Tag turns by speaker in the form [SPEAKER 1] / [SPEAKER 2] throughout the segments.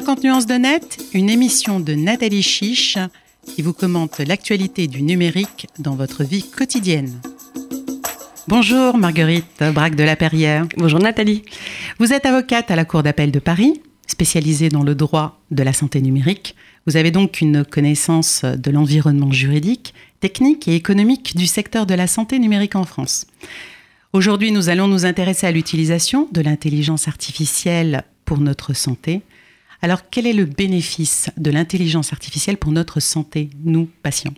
[SPEAKER 1] 50 nuances de net, une émission de Nathalie Chiche qui vous commente l'actualité du numérique dans votre vie quotidienne. Bonjour Marguerite Braque de la Perrière.
[SPEAKER 2] Bonjour Nathalie.
[SPEAKER 1] Vous êtes avocate à la Cour d'appel de Paris, spécialisée dans le droit de la santé numérique. Vous avez donc une connaissance de l'environnement juridique, technique et économique du secteur de la santé numérique en France. Aujourd'hui, nous allons nous intéresser à l'utilisation de l'intelligence artificielle pour notre santé. Alors, quel est le bénéfice de l'intelligence artificielle pour notre santé, nous, patients?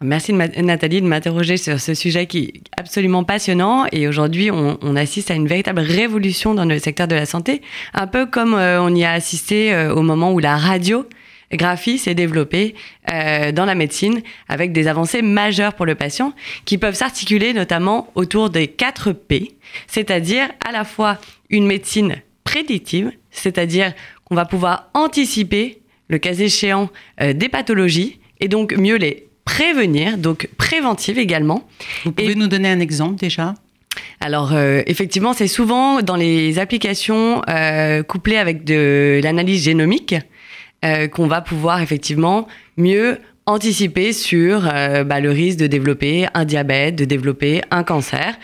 [SPEAKER 2] Merci Nathalie de m'interroger sur ce sujet qui est absolument passionnant. Et aujourd'hui on, assiste à une véritable révolution dans le secteur de la santé, un peu comme euh, on y a assisté euh, au moment où la radiographie s'est développée euh, dans la médecine avec des avancées majeures pour le patient qui peuvent s'articuler notamment autour des 4 P, c'est-à-dire à la fois une médecine prédictive, c'est-à-dire qu'on va pouvoir anticiper, le cas échéant, euh, des pathologies et donc mieux les prévenir, donc préventive également.
[SPEAKER 1] Vous pouvez nous donner un exemple déjà?
[SPEAKER 2] Alors euh, effectivement, c'est souvent dans les applications euh, couplées avec de l'analyse génomique qu'on va pouvoir effectivement mieux anticiper sur euh, bah, le risque de développer un diabète, de développer un cancer,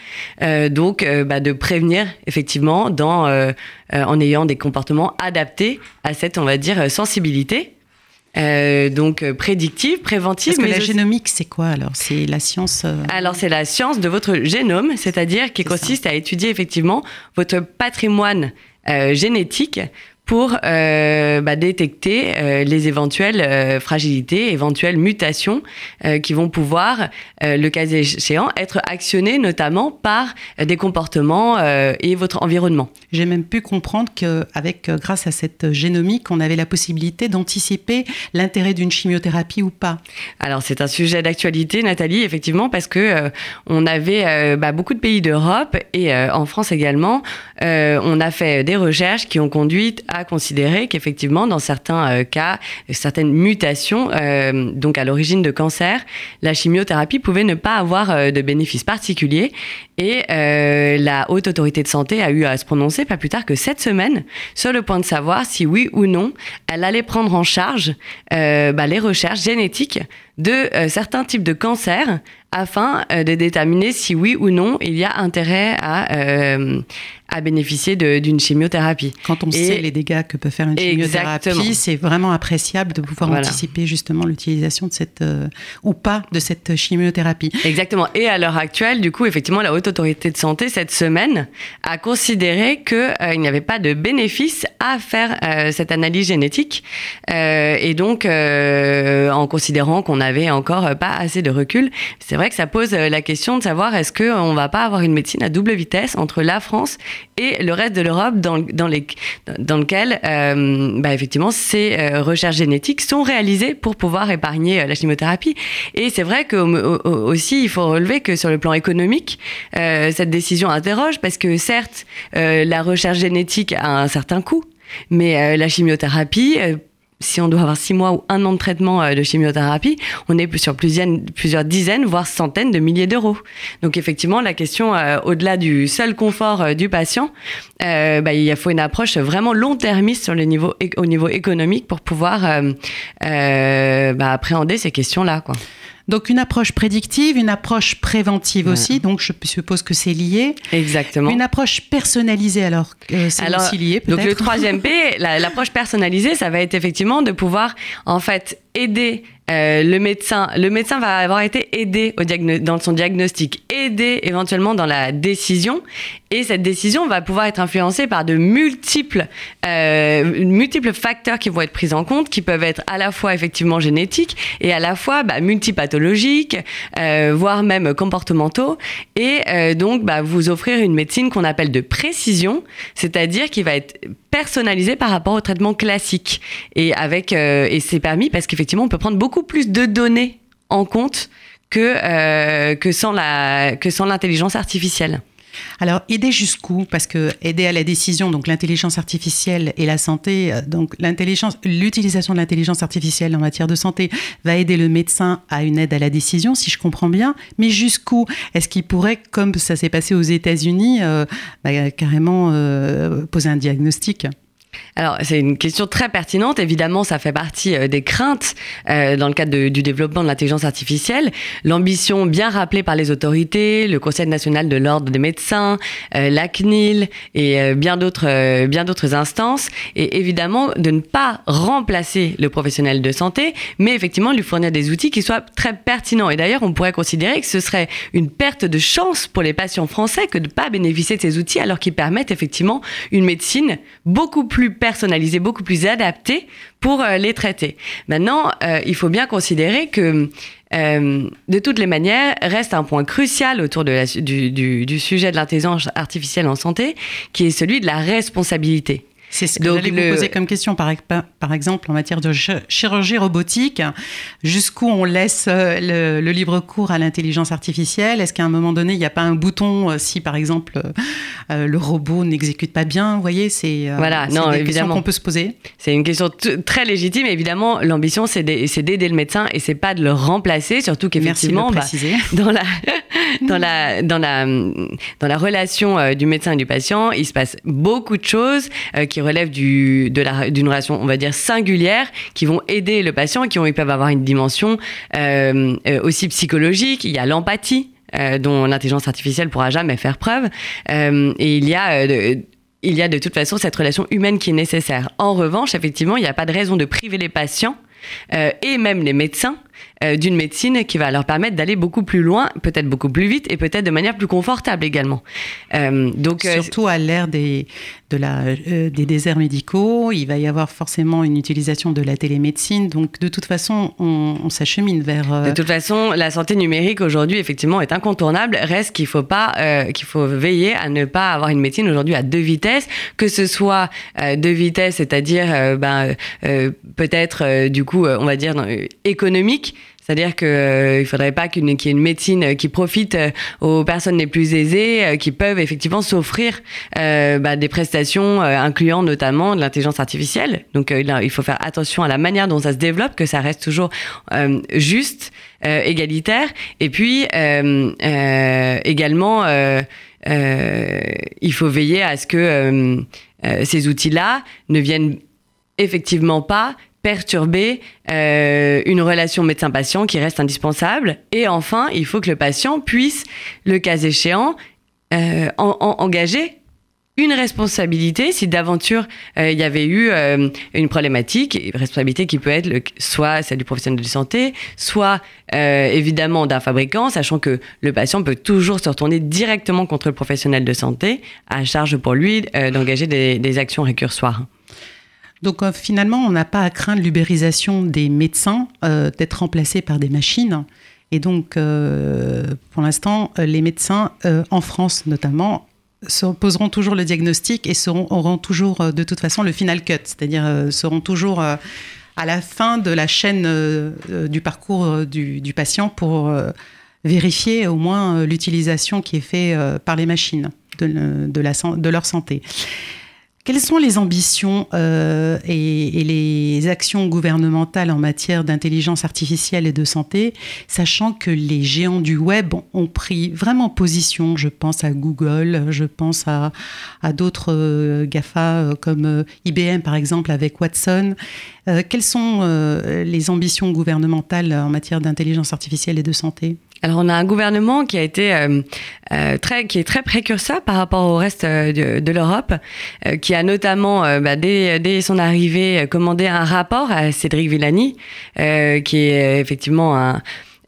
[SPEAKER 2] euh, donc euh, bah, de prévenir effectivement dans, en ayant des comportements adaptés à cette, on va dire, sensibilité. donc prédictive, préventive.
[SPEAKER 1] Parce que la génomique, c'est quoi alors? C'est la science.
[SPEAKER 2] Alors c'est la science de votre génome, c'est-à-dire qui consiste à étudier effectivement votre patrimoine génétique pour euh, bah, détecter euh, les éventuelles euh, fragilités, éventuelles mutations qui vont pouvoir, le cas échéant, être actionnées notamment par des comportements et votre environnement.
[SPEAKER 1] J'ai même pu comprendre qu'avec, grâce à cette génomique, on avait la possibilité d'anticiper l'intérêt d'une chimiothérapie ou pas.
[SPEAKER 2] Alors c'est un sujet d'actualité, Nathalie, effectivement, parce que on avait bah, beaucoup de pays d'Europe et en France également, on a fait des recherches qui ont conduit à considérer qu'effectivement, dans certains euh, cas, certaines mutations, euh, donc à l'origine de cancer, la chimiothérapie pouvait ne pas avoir euh, de bénéfices particuliers. Et la haute autorité de santé a eu à se prononcer pas plus tard que cette semaine sur le point de savoir si oui ou non elle allait prendre en charge bah, les recherches génétiques de certains types de cancers afin de déterminer si oui ou non il y a intérêt à, à bénéficier d'une chimiothérapie.
[SPEAKER 1] Quand on sait les dégâts que peut faire une chimiothérapie, c'est vraiment appréciable de pouvoir anticiper justement l'utilisation de cette euh, ou pas de cette chimiothérapie.
[SPEAKER 2] Exactement. Et à l'heure actuelle, du coup, effectivement, la haute autorité de santé cette semaine a considéré qu'il euh, il n'y avait pas de bénéfice à faire euh, cette analyse génétique, et donc en considérant qu'on n'avait encore pas assez de recul, c'est vrai que ça pose la question de savoir est-ce qu'on va pas avoir une médecine à double vitesse entre la France et le reste de l'Europe dans, dans, dans lequel, euh, bah, effectivement, ces euh, recherches génétiques sont réalisées pour pouvoir épargner euh, la chimiothérapie. Et c'est vrai que aussi, il faut relever que sur le plan économique, cette décision interroge parce que certes, la recherche génétique a un certain coût, mais la chimiothérapie si on doit avoir six mois ou un an de traitement euh, de chimiothérapie, on est sur plusieurs, dizaines, voire centaines de milliers d'euros. Donc effectivement, la question, euh, au-delà du seul confort euh, du patient, bah, il faut une approche vraiment long-termiste sur le niveau, au niveau économique pour pouvoir bah, appréhender ces questions-là. Quoi.
[SPEAKER 1] Donc une approche prédictive, une approche préventive aussi, donc je suppose que c'est lié.
[SPEAKER 2] Exactement.
[SPEAKER 1] Une approche personnalisée, alors euh, c'est aussi lié peut-être
[SPEAKER 2] Donc le troisième P, l'approche personnalisée, ça va être effectivement de pouvoir en fait aider euh, le médecin, le médecin va avoir été aidé dans son diagnostic, aidé éventuellement dans la décision, et cette décision va pouvoir être influencée par de multiples, euh, multiples facteurs qui vont être pris en compte, qui peuvent être à la fois effectivement génétiques et à la fois bah, multipathologiques, euh, voire même comportementaux, et donc bah, vous offrir une médecine qu'on appelle de précision, c'est-à-dire qui va être personnalisée par rapport au traitement classique, et avec et c'est permis parce qu'effectivement on peut prendre beaucoup plus de données en compte que, euh, que sans l'intelligence artificielle.
[SPEAKER 1] Alors, aider jusqu'où? Parce que aider à la décision, donc l'intelligence artificielle et la santé, euh, donc l'intelligence, l'utilisation de l'intelligence artificielle en matière de santé va aider le médecin à une aide à la décision, si je comprends bien. Mais jusqu'où? Est-ce qu'il pourrait, comme ça s'est passé aux États-Unis, euh, bah, carrément poser un diagnostic?
[SPEAKER 2] Alors, c'est une question très pertinente. Évidemment, ça fait partie euh, des craintes euh, dans le cadre du développement de l'intelligence artificielle. L'ambition bien rappelée par les autorités, le Conseil national de l'ordre des médecins, euh, la CNIL et bien d'autres instances, et évidemment de ne pas remplacer le professionnel de santé, mais effectivement lui fournir des outils qui soient très pertinents. Et d'ailleurs, on pourrait considérer que ce serait une perte de chance pour les patients français que de ne pas bénéficier de ces outils alors qu'ils permettent effectivement une médecine beaucoup plus personnalisée, beaucoup plus adaptée pour euh, les traiter. Maintenant, euh, il faut bien considérer que euh, de toutes les manières, reste un point crucial autour du, du sujet de l'intelligence artificielle en santé, qui est celui de la responsabilité.
[SPEAKER 1] C'est ce que j'allais vous poser comme question, par, par, exemple, en matière de chirurgie robotique. Jusqu'où on laisse euh, le, libre cours à l'intelligence artificielle? Est-ce qu'à un moment donné, il n'y a pas un bouton euh, si, par exemple, euh, le robot n'exécute pas bien? Vous voyez, c'est
[SPEAKER 2] voilà, non,
[SPEAKER 1] des qu'on peut se poser.
[SPEAKER 2] C'est une question très légitime. Évidemment, l'ambition, c'est d'aider le médecin et c'est pas de le remplacer, surtout qu'effectivement,
[SPEAKER 1] bah,
[SPEAKER 2] dans la dans la dans la dans la relation du médecin et du patient, il se passe beaucoup de choses qui relèvent du, de d'une relation, on va dire, singulière, qui vont aider le patient, qui ils peuvent avoir une dimension euh, euh, aussi psychologique. Il y a l'empathie, euh, dont l'intelligence artificielle pourra jamais faire preuve. et il y a... il y a de toute façon cette relation humaine qui est nécessaire. En revanche, effectivement, il n'y a pas de raison de priver les patients et même les médecins d'une médecine qui va leur permettre d'aller beaucoup plus loin, peut-être beaucoup plus vite et peut-être de manière plus confortable également.
[SPEAKER 1] Donc, Surtout à l'ère des, de la, des déserts médicaux, il va y avoir forcément une utilisation de la télémédecine. Donc de toute façon, on, s'achemine vers...
[SPEAKER 2] De toute façon, la santé numérique aujourd'hui, effectivement, est incontournable. Reste qu'il faut pas, qu'il faut veiller à ne pas avoir une médecine aujourd'hui à deux vitesses, que ce soit deux vitesses, c'est-à-dire ben, peut-être du coup, on va dire économique c'est-à-dire qu'il euh, ne faudrait pas qu'il y ait une médecine euh, qui profite euh, aux personnes les plus aisées, qui peuvent effectivement s'offrir bah, des prestations incluant notamment de l'intelligence artificielle. Donc il faut faire attention à la manière dont ça se développe, que ça reste toujours juste, égalitaire. Et puis également, il faut veiller à ce que ces outils-là ne viennent effectivement pas perturber euh, une relation médecin-patient qui reste indispensable. Et enfin, il faut que le patient puisse, le cas échéant, euh, engager une responsabilité si d'aventure euh, il y avait eu une problématique, une responsabilité qui peut être soit celle du professionnel de santé, soit évidemment d'un fabricant, sachant que le patient peut toujours se retourner directement contre le professionnel de santé, à charge pour lui d'engager des, des actions récursoires.
[SPEAKER 1] Donc euh, finalement, on n'a pas à craindre l'ubérisation des médecins euh, d'être remplacés par des machines. Et donc, euh, pour l'instant, les médecins, en France notamment, se poseront toujours le diagnostic et auront toujours de toute façon le final cut, c'est-à-dire seront toujours à la fin de la chaîne du parcours du, patient pour vérifier au moins l'utilisation qui est faite par les machines de leur santé. Quelles sont les ambitions euh, et, les actions gouvernementales en matière d'intelligence artificielle et de santé, sachant que les géants du web ont pris vraiment position? Je pense à Google, je pense à, d'autres euh, GAFA euh, comme IBM par exemple avec Watson. quelles sont les ambitions gouvernementales en matière d'intelligence artificielle et de santé?
[SPEAKER 2] Alors on a un gouvernement qui a été euh, euh, très, qui est très précurseur par rapport au reste euh, de, l'Europe, qui a notamment bah, dès, dès, son arrivée commandé un rapport à Cédric Villani, qui est effectivement un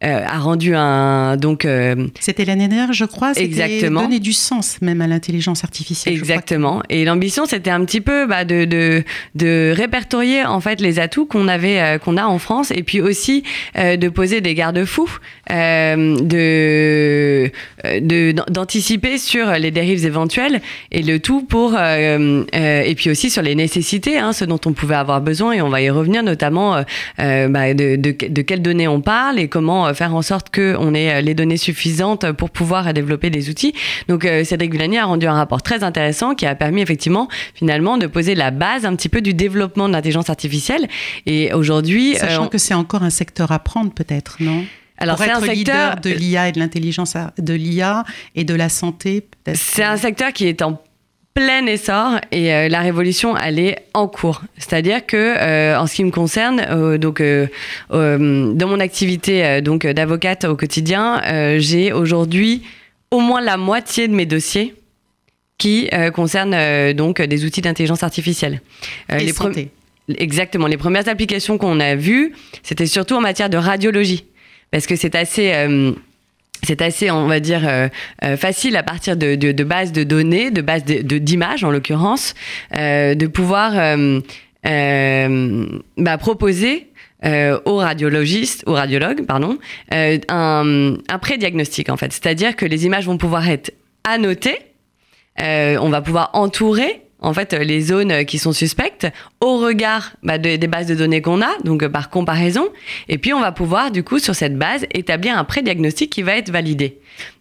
[SPEAKER 2] euh, a rendu un donc.
[SPEAKER 1] Euh, c'était l'année dernière, je crois. Exactement. Donner du sens même à l'intelligence artificielle.
[SPEAKER 2] Exactement. Et l'ambition, c'était un petit peu bah, de, de, de répertorier en fait les atouts qu'on avait euh, qu'on a en France et puis aussi de poser des garde-fous, de d'anticiper sur les dérives éventuelles et le tout pour et puis aussi sur les nécessités, hein, ce dont on pouvait avoir besoin et on va y revenir notamment bah, de, de, de, quelles données on parle et comment faire en sorte qu'on ait euh, les données suffisantes pour pouvoir développer des outils. Donc euh, Cédric Villani a rendu un rapport très intéressant qui a permis effectivement finalement de poser la base un petit peu du développement de l'intelligence artificielle. Et aujourd'hui,
[SPEAKER 1] sachant euh, que c'est encore un secteur à prendre peut-être, non? Alors, c'est un secteur de l'IA et de l'intelligence de l'IA et de la santé.
[SPEAKER 2] C'est un secteur qui est en plein essor et euh, la révolution elle est en cours. C'est-à-dire que euh, en ce qui me concerne, euh, donc dans mon activité donc d'avocate au quotidien, j'ai aujourd'hui au moins la moitié de mes dossiers qui concernent donc des outils d'intelligence artificielle.
[SPEAKER 1] et les santé.
[SPEAKER 2] Exactement. Les premières applications qu'on a vues, c'était surtout en matière de radiologie, parce que c'est assez c'est assez, on va dire, euh, euh, facile à partir de, de, bases de données, de bases d'images en l'occurrence, euh, de pouvoir bah, proposer aux radiologistes, aux radiologues, pardon, un, un pré-diagnostic en fait. C'est-à-dire que les images vont pouvoir être annotées, on va pouvoir entourer en fait les zones qui sont suspectes au regard bah, des bases de données qu'on a, donc par comparaison, et puis on va pouvoir du coup sur cette base établir un pré-diagnostic qui va être validé.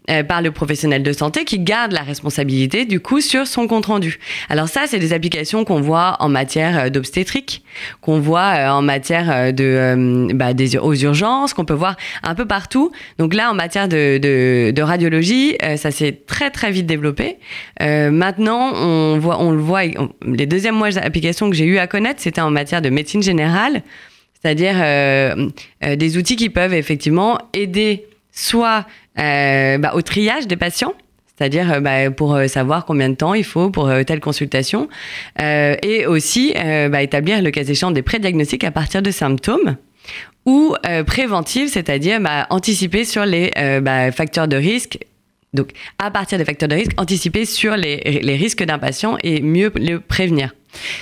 [SPEAKER 2] Euh, par le professionnel de santé qui garde la responsabilité du coup sur son compte rendu. Alors ça, c'est des applications qu'on voit en matière euh, d'obstétrique, qu'on voit euh, en matière de bah, des, aux urgences, qu'on peut voir un peu partout. Donc là, en matière de, radiologie, ça s'est très très vite développé. maintenant, on voit, on le voit. les deuxièmes mois d'application que j'ai eu à connaître, c'était en matière de médecine générale, c'est-à-dire des outils qui peuvent effectivement aider soit euh, bah, au triage des patients c'est-à-dire euh, bah, pour euh, savoir combien de temps il faut pour telle consultation, et aussi bah, établir le cas échéant des pré-diagnostics à partir de symptômes, ou préventifs, c'est-à-dire anticiper sur les facteurs de risque. Donc, à partir des facteurs de risque, anticiper sur les risques d'un patient et mieux le prévenir.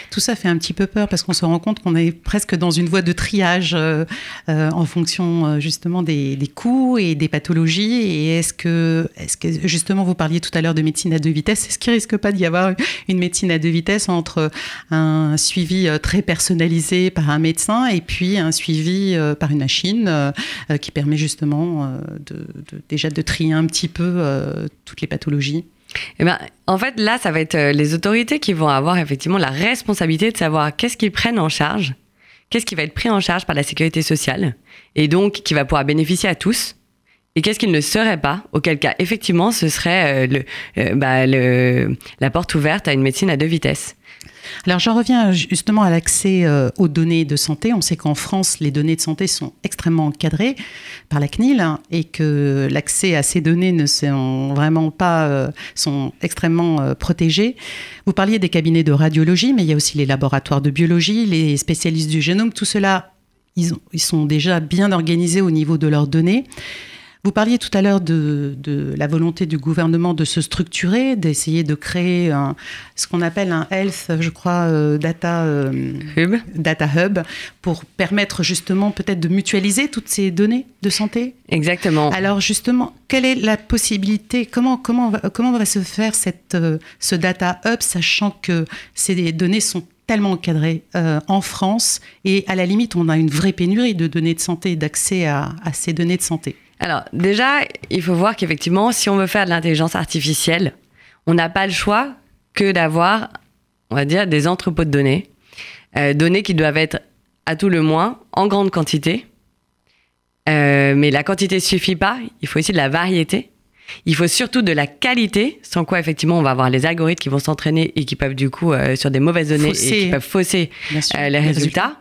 [SPEAKER 1] Tout ça fait un petit peu peur parce qu'on se rend compte qu'on est presque dans une voie de triage euh, euh, en fonction euh, justement des, coûts et des pathologies. Et est-ce que, est que, justement, vous parliez tout à l'heure de médecine à deux vitesses, est-ce qu'il risque pas d'y avoir une médecine à deux vitesses entre un suivi très personnalisé par un médecin et puis un suivi par une machine qui permet justement de, déjà de trier un petit peu toutes les pathologies?
[SPEAKER 2] Eh ben, en fait, là, ça va être euh, les autorités qui vont avoir effectivement la responsabilité de savoir qu'est-ce qu'ils prennent en charge, qu'est-ce qui va être pris en charge par la sécurité sociale, et donc qui va pouvoir bénéficier à tous, et qu'est-ce qu'il ne serait pas, auquel cas, effectivement, ce serait euh, euh, bah, la porte ouverte à une médecine à deux vitesses.
[SPEAKER 1] Alors j'en reviens justement à l'accès euh, aux données de santé. On sait qu'en France, les données de santé sont extrêmement encadrées par la CNIL hein, et que l'accès à ces données ne sont vraiment pas, euh, extrêmement euh, protégés. Vous parliez des cabinets de radiologie, mais il y a aussi les laboratoires de biologie, les spécialistes du génome. Tout cela, ils sont déjà bien organisés au niveau de leurs données. Vous parliez tout à l'heure de, la volonté du gouvernement de se structurer, d'essayer de créer ce qu'on appelle un health, je crois, euh, data, euh,
[SPEAKER 2] hub.
[SPEAKER 1] data hub, pour permettre justement peut-être de mutualiser toutes ces données de santé.
[SPEAKER 2] Exactement.
[SPEAKER 1] Alors justement, quelle est la possibilité Comment comment comment va se faire cette euh, ce data hub, sachant que ces données sont tellement encadrées en France et à la limite, on a une vraie pénurie de données de santé, d'accès à ces données de santé?
[SPEAKER 2] Alors déjà, il faut voir qu'effectivement, si on veut faire de l'intelligence artificielle, on n'a pas le choix que d'avoir, on va dire, des entrepôts de données, euh, données qui doivent être à tout le moins en grande quantité. Euh, mais la quantité ne suffit pas, il faut aussi de la variété. Il faut surtout de la qualité, sans quoi effectivement on va avoir les algorithmes qui vont s'entraîner et qui peuvent du coup euh, sur des mauvaises données et qui peuvent fausser les résultats.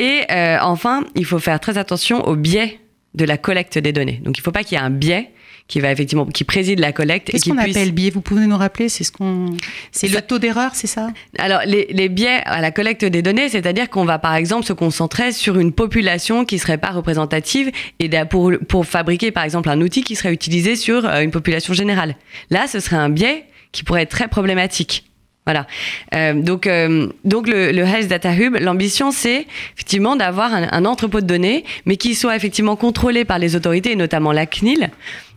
[SPEAKER 2] Et enfin, il faut faire très attention aux biais de la collecte des données. Donc il ne faut pas qu'il y ait un biais qui va effectivement qui préside la collecte
[SPEAKER 1] Qu'est-ce qu'on appelle biais? Vous pouvez nous rappeler C'est ce qu'on c'est le taux d'erreur, c'est ça?
[SPEAKER 2] Alors les, les, biais à la collecte des données, c'est-à-dire qu'on va par exemple se concentrer sur une population qui serait pas représentative et pour pour fabriquer par exemple un outil qui serait utilisé sur euh, une population générale. Là, ce serait un biais qui pourrait être très problématique. Voilà. Euh, donc, euh, donc le, Health Data Hub, l'ambition, c'est effectivement d'avoir un, entrepôt de données, mais qui soit effectivement contrôlé par les autorités, et notamment la CNIL,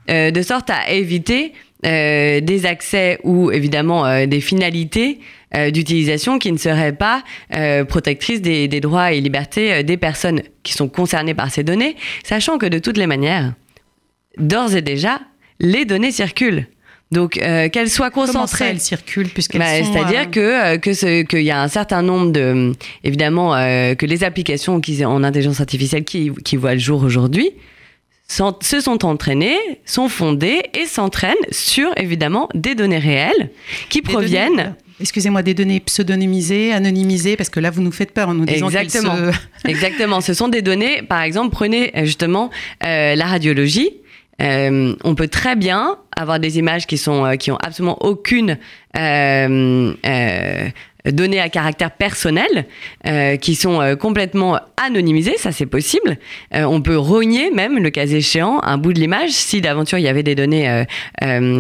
[SPEAKER 2] euh, de sorte à éviter des accès ou évidemment des finalités d'utilisation qui ne seraient pas protectrices des, droits et libertés des personnes qui sont concernées par ces données, sachant que de toutes les manières, d'ores et déjà, les données circulent. Donc euh, qu'elles soient concentrées,
[SPEAKER 1] elles circulent puisqu'elles
[SPEAKER 2] bah, C'est-à-dire euh, que euh, que ce qu'il y a un certain nombre de évidemment euh, que les applications qui en intelligence artificielle qui qui voient le jour aujourd'hui se sont entraînées, sont fondées et s'entraînent sur évidemment des données réelles qui proviennent
[SPEAKER 1] excusez-moi, des données pseudonymisées, anonymisées, parce que là, vous nous faites peur en nous disant
[SPEAKER 2] Exactement. Se... Exactement. Ce sont des données, par exemple, prenez justement euh, la radiologie. Euh, on peut très bien avoir des images qui sont euh, qui ont absolument aucune euh, données à caractère personnel euh, qui sont euh, complètement anonymisées, ça c'est possible. Euh, on peut rogner même, le cas échéant, un bout de l'image si d'aventure il y avait des données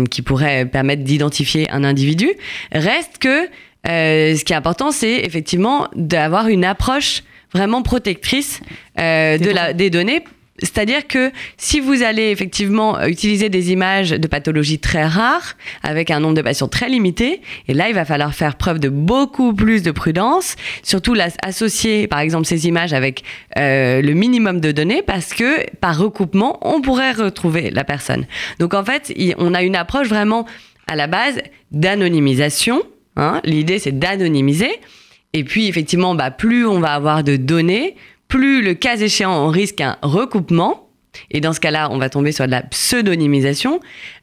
[SPEAKER 2] qui pourraient permettre d'identifier un individu. Reste que ce qui est important, c'est effectivement d'avoir une approche vraiment protectrice de la, des données c'est-à-dire que si vous allez effectivement utiliser des images de pathologies très rares, avec un nombre de patients très limité, et là, il va falloir faire preuve de beaucoup plus de prudence, surtout associer, par exemple, ces images avec euh, le minimum de données, parce que par recoupement, on pourrait retrouver la personne. Donc en fait, on a une approche vraiment à la base d'anonymisation. Hein. L'idée, c'est d'anonymiser. Et puis, effectivement, bah, plus on va avoir de données, plus le cas échéant, on risque un recoupement. Et dans ce cas-là, on va tomber sur de la pseudonymisation.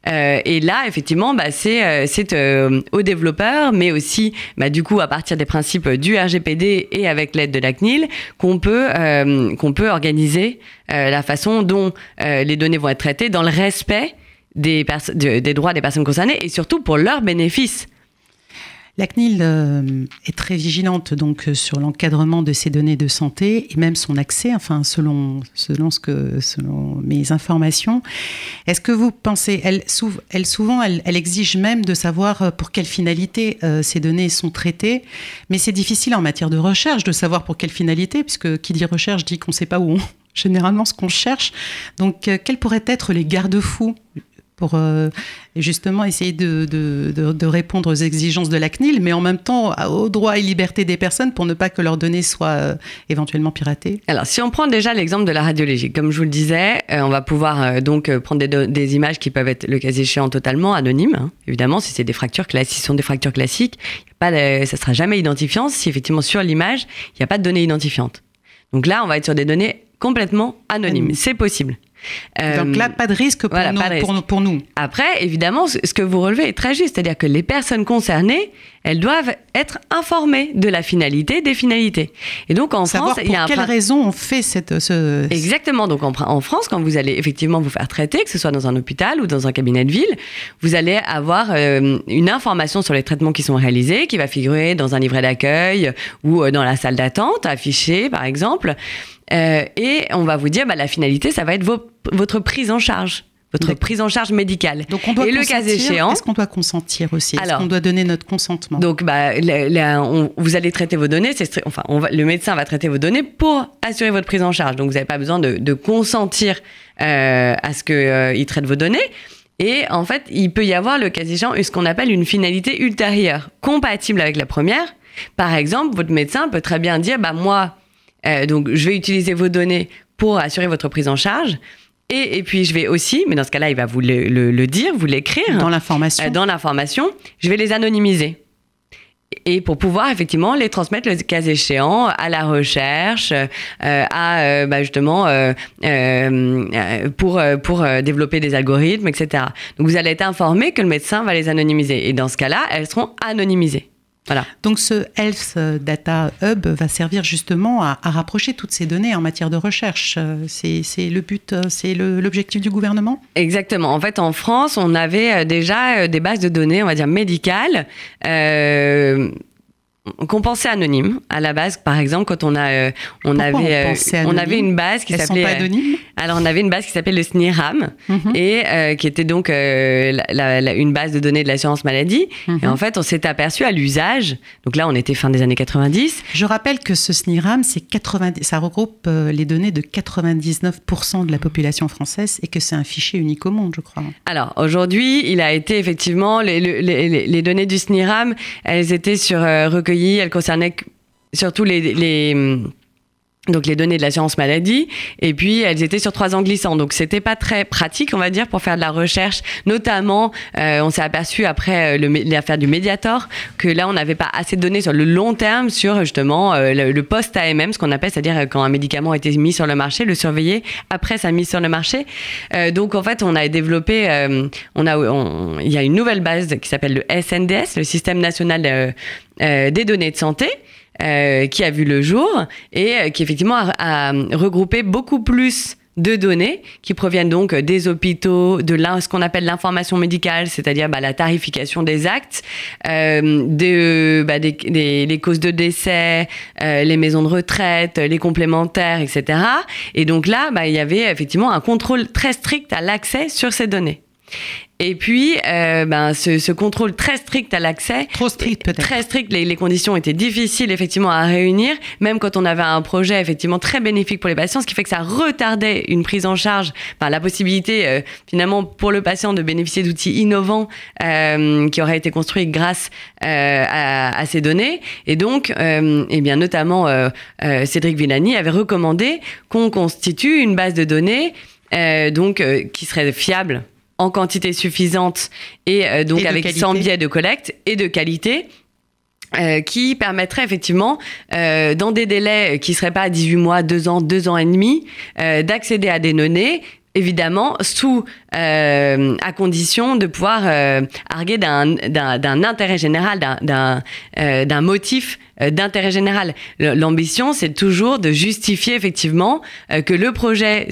[SPEAKER 2] Euh, et là, effectivement, bah, c'est euh, euh, aux développeurs, mais aussi, bah, du coup, à partir des principes du RGPD et avec l'aide de la CNIL, qu'on peut, euh, peut organiser euh, la façon dont les données vont être traitées dans le respect des, des droits des personnes concernées et surtout pour leurs bénéfices.
[SPEAKER 1] La CNIL euh, est très vigilante donc euh, sur l'encadrement de ces données de santé et même son accès, enfin selon selon ce que selon mes informations. Est-ce que vous pensez, elle, souvent, elle, exige même de savoir euh, pour quelle finalité ces données sont traitées, mais c'est difficile en matière de recherche de savoir pour quelle finalité, puisque qui dit recherche dit qu'on ne sait pas où on généralement ce qu'on cherche. Donc, quels pourraient être les garde-fous pour euh, justement essayer de, de, de, répondre aux exigences de la CNIL, mais en même temps aux droits et libertés des personnes pour ne pas que leurs données soient euh, éventuellement piratées
[SPEAKER 2] Alors, si on prend déjà l'exemple de la radiologie, comme je vous le disais, euh, on va pouvoir donc prendre des, des, images qui peuvent être, le cas échéant, totalement anonymes, hein, évidemment, si c'est des fractures classiques, si ce sont des fractures classiques, pas de, ça sera jamais identifiant si effectivement sur l'image, il n'y a pas de données identifiantes. Donc là, on va être sur des données complètement anonymes. C'est possible.
[SPEAKER 1] Donc là, pas de risque pour, nous, Pour, nous,
[SPEAKER 2] Après, évidemment, ce que vous relevez est très juste, c'est-à-dire que les personnes concernées, elles doivent être informées de la finalité, des finalités.
[SPEAKER 1] Et donc en France, il y a quelle raison on fait cette ce...
[SPEAKER 2] exactement. Donc en, en, France, quand vous allez effectivement vous faire traiter, que ce soit dans un hôpital ou dans un cabinet de ville, vous allez avoir euh, une information sur les traitements qui sont réalisés, qui va figurer dans un livret d'accueil ou euh, dans la salle d'attente, affiché par exemple. Euh, et on va vous dire, bah, la finalité, ça va être votre prise en charge votre prise en charge médicale.
[SPEAKER 1] Donc on doit et le cas échéant, est-ce qu'on doit consentir aussi? Est-ce qu'on doit donner notre consentement?
[SPEAKER 2] Donc bah, vous allez traiter vos données, enfin on va, le médecin va traiter vos données pour assurer votre prise en charge. Donc vous n'avez pas besoin de, consentir euh, à ce qu'il euh, traite vos données. Et en fait, il peut y avoir le cas échéant ce qu'on appelle une finalité ultérieure, compatible avec la première. Par exemple, votre médecin peut très bien dire, bah moi, euh, donc, je vais utiliser vos données pour assurer votre prise en charge. Et, et, puis je vais aussi, mais dans ce cas-là, il va vous le, le, dire, vous l'écrire.
[SPEAKER 1] Dans l'information. Euh,
[SPEAKER 2] dans l'information, je vais les anonymiser. Et pour pouvoir effectivement les transmettre le cas échéant à la recherche, euh, à euh, bah, justement pour pour développer des algorithmes, etc. Donc vous allez être informé que le médecin va les anonymiser. Et dans ce cas-là, elles seront anonymisées.
[SPEAKER 1] Donc ce Health Data Hub va servir justement à, rapprocher toutes ces données en matière de recherche. C'est le but, c'est l'objectif du gouvernement?
[SPEAKER 2] Exactement. En fait, en France, on avait déjà euh, des bases de données, on va dire médicales. Euh, qu'on pensait anonymes à la base. Par exemple quand on a euh, on avait on, avait une base qui s'appelait alors on avait une base qui le SNIRAM mhm. et qui était donc une base de données de l'assurance maladie. Mhm. et en fait on s'est aperçu à l'usage. Donc là on était fin des années 90
[SPEAKER 1] je rappelle que ce SNIRAM c'est 90 ça regroupe les données de 99% de la population française et que c'est un fichier unique au monde je crois.
[SPEAKER 2] Alors aujourd'hui il a été effectivement les, les, les données du SNIRAM elles étaient sur recueillies elle concernait surtout les, donc les données de l'assurance maladie, et puis elles étaient sur trois ans glissants. Donc c'était pas très pratique, on va dire, pour faire de la recherche. Notamment, euh, on s'est aperçu après euh, l'affaire du Mediator que là on n'avait pas assez de données sur le long terme sur justement euh, le, post AMM, ce qu'on appelle, c'est-à-dire quand un médicament a été mis sur le marché, le surveiller après sa mise sur le marché. donc en fait, on a développé, on a, il y a une nouvelle base qui s'appelle le SNDS, le Système national des données de santé. Euh, qui a vu le jour et euh, qui effectivement a, regroupé beaucoup plus de données qui proviennent donc des hôpitaux, de ce qu'on appelle l'information médicale, c'est-à-dire bah, la tarification des actes, euh, de, bah, des, les causes de décès, euh, les maisons de retraite, les complémentaires, etc. Et donc là, bah, il y avait effectivement un contrôle très strict à l'accès sur ces données. Et puis, euh, ben, ce, ce, contrôle très strict à l'accès.
[SPEAKER 1] Trop strict peut-être.
[SPEAKER 2] Très strict. Les, les, conditions étaient difficiles effectivement à réunir, même quand on avait un projet effectivement très bénéfique pour les patients, ce qui fait que ça retardait une prise en charge, enfin, la possibilité euh, finalement pour le patient de bénéficier d'outils innovants euh, qui auraient été construits grâce euh, à, à, ces données. Et donc, euh, eh bien notamment Cédric Villani avait recommandé qu'on constitue une base de données donc qui serait fiable en quantité suffisante et euh, donc avec 100 biais de collecte et de qualité. Euh, qui permettrait effectivement, euh, dans des délais qui seraient pas à 18 mois, 2 ans, 2 ans et demi, d'accéder à des données évidemment, sous à condition de pouvoir arguer d'un intérêt général, d'un motif d'intérêt général. L'ambition, c'est toujours de justifier effectivement que le projet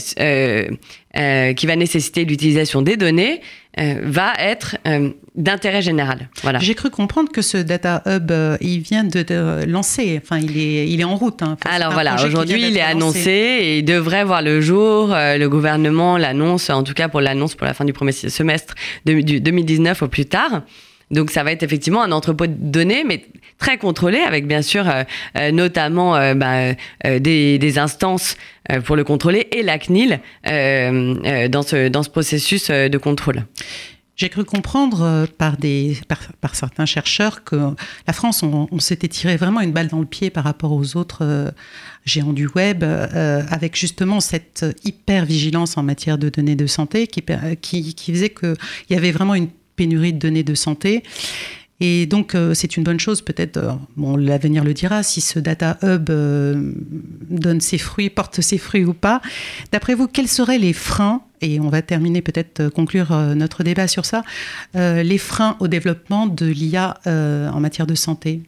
[SPEAKER 2] euh, qui va nécessiter l'utilisation des données euh, va être euh, d'intérêt général.
[SPEAKER 1] Voilà. J'ai cru comprendre que ce data hub, il vient de, lancer, enfin il est, il est en route. Hein.
[SPEAKER 2] Alors voilà, aujourd'hui il est annoncé et il devrait voir le jour. le gouvernement l'annonce, en tout cas pour l'annonce pour la fin du premier semestre de, du 2019 au plus tard. Donc ça va être effectivement un entrepôt de données, mais très contrôlé, avec bien sûr notamment bah, des, instances euh, pour le contrôler et la CNIL euh, euh, dans, ce, dans ce processus de contrôle.
[SPEAKER 1] J'ai cru comprendre par, des, par, certains chercheurs que la France, on, s'était tiré vraiment une balle dans le pied par rapport aux autres géants du web, avec justement cette hyper-vigilance en matière de données de santé qui, qui, qui faisait qu'il y avait vraiment une pénurie de données de santé. Et donc, euh, c'est une bonne chose, peut-être, euh, l'avenir le dira, si ce data hub euh, donne ses fruits, porte ses fruits ou pas. D'après vous, quels seraient les freins, et on va terminer peut-être, conclure notre débat sur ça, les freins au développement de l'IA en matière de santé?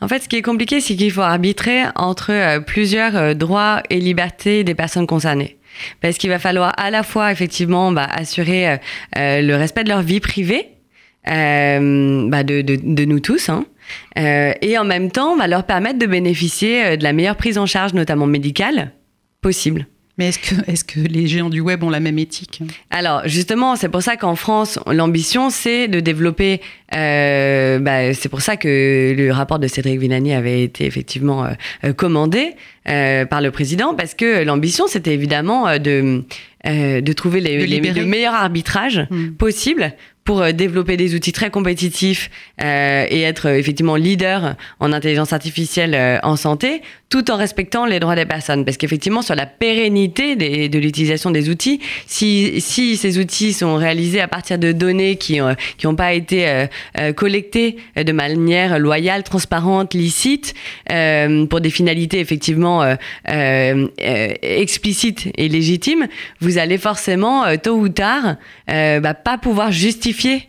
[SPEAKER 2] En fait, ce qui est compliqué, c'est qu'il faut arbitrer entre plusieurs droits et libertés des personnes concernées. Parce qu'il va falloir à la fois, effectivement, bah, assurer le respect de leur vie privée, euh, bah de, de, de, nous tous, hein. euh, et en même temps va leur permettre de bénéficier euh, de la meilleure prise en charge, notamment médicale, possible.
[SPEAKER 1] Mais est-ce que, est que les géants du web ont la même éthique?
[SPEAKER 2] Alors justement, c'est pour ça qu'en France, l'ambition, c'est de développer... Euh, bah, c'est pour ça que le rapport de Cédric Villani avait été effectivement euh, commandé euh, par le président, parce que l'ambition, c'était évidemment de, de trouver les, les, le meilleur arbitrage hmm. possible pour euh, développer des outils très compétitifs euh, et être euh, effectivement leader en intelligence artificielle euh, en santé, tout en respectant les droits des personnes. Parce qu'effectivement, sur la pérennité des, de l'utilisation des outils, si, si ces outils sont réalisés à partir de données qui n'ont qui ont pas été euh, collectées de manière loyale, transparente, licite, pour des finalités effectivement explicites et légitimes, vous allez forcément, tôt ou tard, bah, pas pouvoir justifier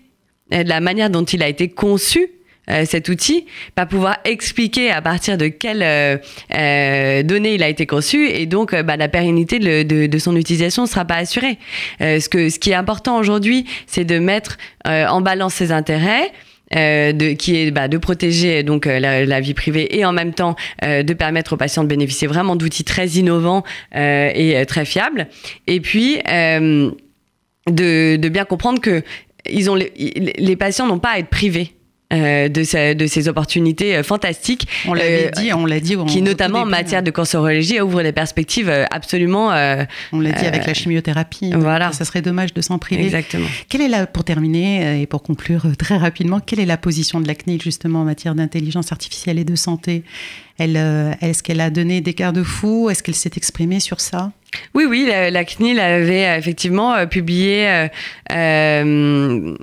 [SPEAKER 2] euh, la manière dont il a été conçu euh, cet outil, pas pouvoir expliquer à partir de quelles euh, données il a été conçu et donc bah, la pérennité de, son utilisation ne sera pas assurée. ce, que, ce qui est important aujourd'hui, c'est de mettre en balance ses intérêts. de, qui est bah, de protéger donc la, vie privée et en même temps de permettre aux patients de bénéficier vraiment d'outils très innovants et très fiables. Et puis de, de, bien comprendre que ils ont les, patients n'ont pas à être privés de, de, ces opportunités fantastiques.
[SPEAKER 1] On l'a dit, on l'a dit.
[SPEAKER 2] qui notamment en matière hein. de cancérologie ouvre des perspectives absolument.
[SPEAKER 1] on l'a dit avec la chimiothérapie. Voilà. Ça serait dommage de s'en priver.
[SPEAKER 2] Exactement.
[SPEAKER 1] Quelle est la, pour terminer et pour conclure très rapidement, quelle est la position de la CNIL justement en matière d'intelligence artificielle et de santé? Elle, est-ce qu'elle a donné des garde-fous Est-ce qu'elle s'est exprimée sur ça?
[SPEAKER 2] Oui, oui, la, CNIL avait euh, effectivement euh, publié euh, euh,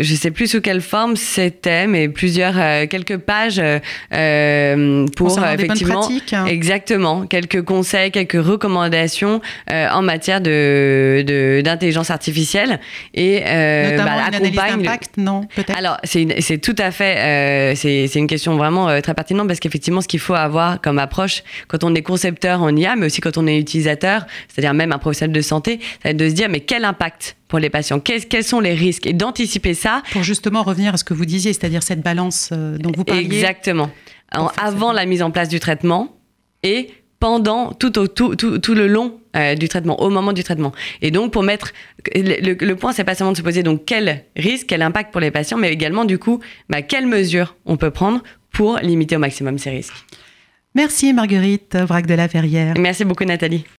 [SPEAKER 2] je sais plus sous quelle forme c'était, mais plusieurs, euh, quelques pages euh, pour effectivement,
[SPEAKER 1] hein.
[SPEAKER 2] exactement, quelques conseils, quelques recommandations en matière de d'intelligence artificielle
[SPEAKER 1] et notamment bah, une d'impact, non peut-être?
[SPEAKER 2] Alors c'est c'est tout à fait, c'est c'est une question vraiment très pertinente parce qu'effectivement ce qu'il faut avoir comme approche quand on est concepteur en IA, mais aussi quand on est utilisateur, c'est-à-dire même un professionnel de santé, c'est de se dire mais quel impact pour les patients Quels sont les risques? Et d'anticiper ça.
[SPEAKER 1] Pour justement revenir à ce que vous disiez, c'est-à-dire cette balance euh, dont vous parliez.
[SPEAKER 2] Exactement. avant la mise en place du traitement et pendant tout, au, tout, tout, le long euh, du traitement, au moment du traitement. Et donc, pour mettre. Le, le point, c'est pas seulement de se poser donc quel risque, quel impact pour les patients, mais également, du coup, bah, quelles mesures on peut prendre pour limiter au maximum ces risques.
[SPEAKER 1] Merci Marguerite Vrac de la Verrière.
[SPEAKER 2] Merci beaucoup Nathalie.